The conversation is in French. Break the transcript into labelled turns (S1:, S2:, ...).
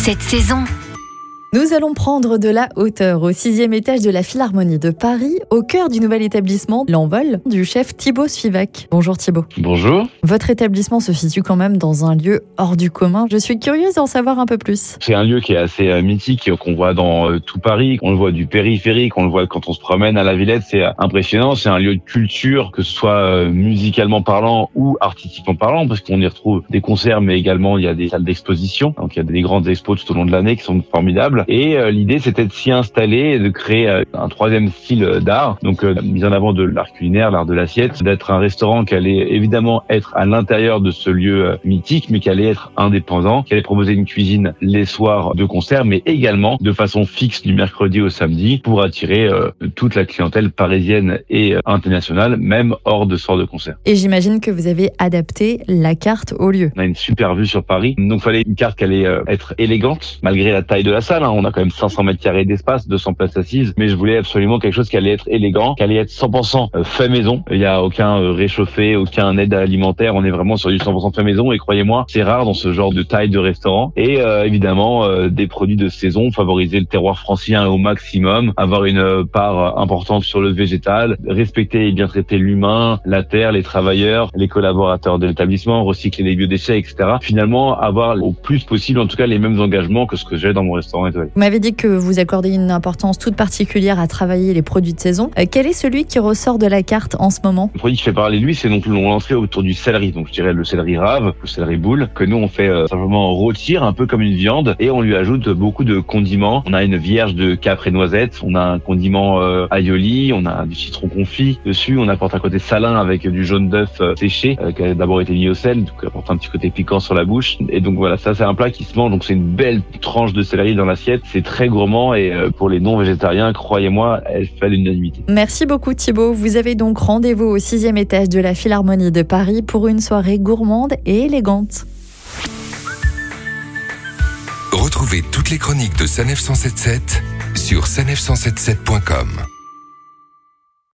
S1: cette saison.
S2: Nous allons prendre de la hauteur au sixième étage de la Philharmonie de Paris, au cœur du nouvel établissement L'Envol du chef Thibaut Suivac. Bonjour Thibaut.
S3: Bonjour.
S2: Votre établissement se situe quand même dans un lieu hors du commun. Je suis curieuse d'en savoir un peu plus.
S3: C'est un lieu qui est assez euh, mythique, qu'on voit dans euh, tout Paris. On le voit du périphérique, on le voit quand on se promène à la Villette. C'est euh, impressionnant. C'est un lieu de culture, que ce soit musicalement parlant ou artistiquement parlant, parce qu'on y retrouve des concerts, mais également il y a des salles d'exposition. Donc il y a des grandes expos tout au long de l'année qui sont formidables. Et euh, l'idée, c'était de s'y installer et de créer euh, un troisième style d'art. Donc, euh, mise en avant de l'art culinaire, l'art de l'assiette, d'être un restaurant qui allait évidemment être à l'intérieur de ce lieu mythique, mais qui allait être indépendant, qui allait proposer une cuisine les soirs de concert, mais également de façon fixe du mercredi au samedi pour attirer toute la clientèle parisienne et internationale, même hors de soir de concert.
S2: Et j'imagine que vous avez adapté la carte au lieu.
S3: On a une super vue sur Paris, donc fallait une carte qui allait être élégante malgré la taille de la salle. Hein. On a quand même 500 mètres carrés d'espace, 200 places assises, mais je voulais absolument quelque chose qui allait être élégant, qui allait être 100% euh, fait maison. Il n'y a aucun euh, réchauffé, aucun aide alimentaire. On est vraiment sur du 100% fait maison et croyez-moi, c'est rare dans ce genre de taille de restaurant. Et euh, évidemment, des produits de saison, favoriser le terroir francien au maximum, avoir une part importante sur le végétal, respecter et bien traiter l'humain, la terre, les travailleurs, les collaborateurs de l'établissement, recycler les biodéchets, etc. Finalement, avoir au plus possible, en tout cas, les mêmes engagements que ce que j'ai dans mon restaurant
S2: Vous m'avez dit que vous accordez une importance toute particulière à travailler les produits de saison. Euh, quel est celui qui ressort de la carte en ce moment?
S3: Le produit qui fait parler de lui, c'est donc lancé autour du céleri. Donc je dirais le céleri rave, le céleri boule, que nous on fait euh, simplement rôtir un peu comme une viande et on lui ajoute beaucoup de condiments. On a une vierge de capre et noisettes, on a un condiment euh, aioli, on a du citron confit dessus, on apporte un côté salin avec du jaune d'œuf euh, séché qui a d'abord été mis au sel, donc apporte un petit côté piquant sur la bouche. Et donc voilà, ça c'est un plat qui se mange, donc c'est une belle tranche de céleri dans l'assiette. C'est très gourmand et euh, pour les non-végétariens, croyez-moi, elle fait l'unanimité.
S2: Merci beaucoup Thibaut. Vous avez donc rendez-vous au sixième étage de la Philharmonie de Paris pour une soirée gourmande et élégante.
S4: Retrouvez toutes les chroniques de Sanef 177 sur sanef177.com.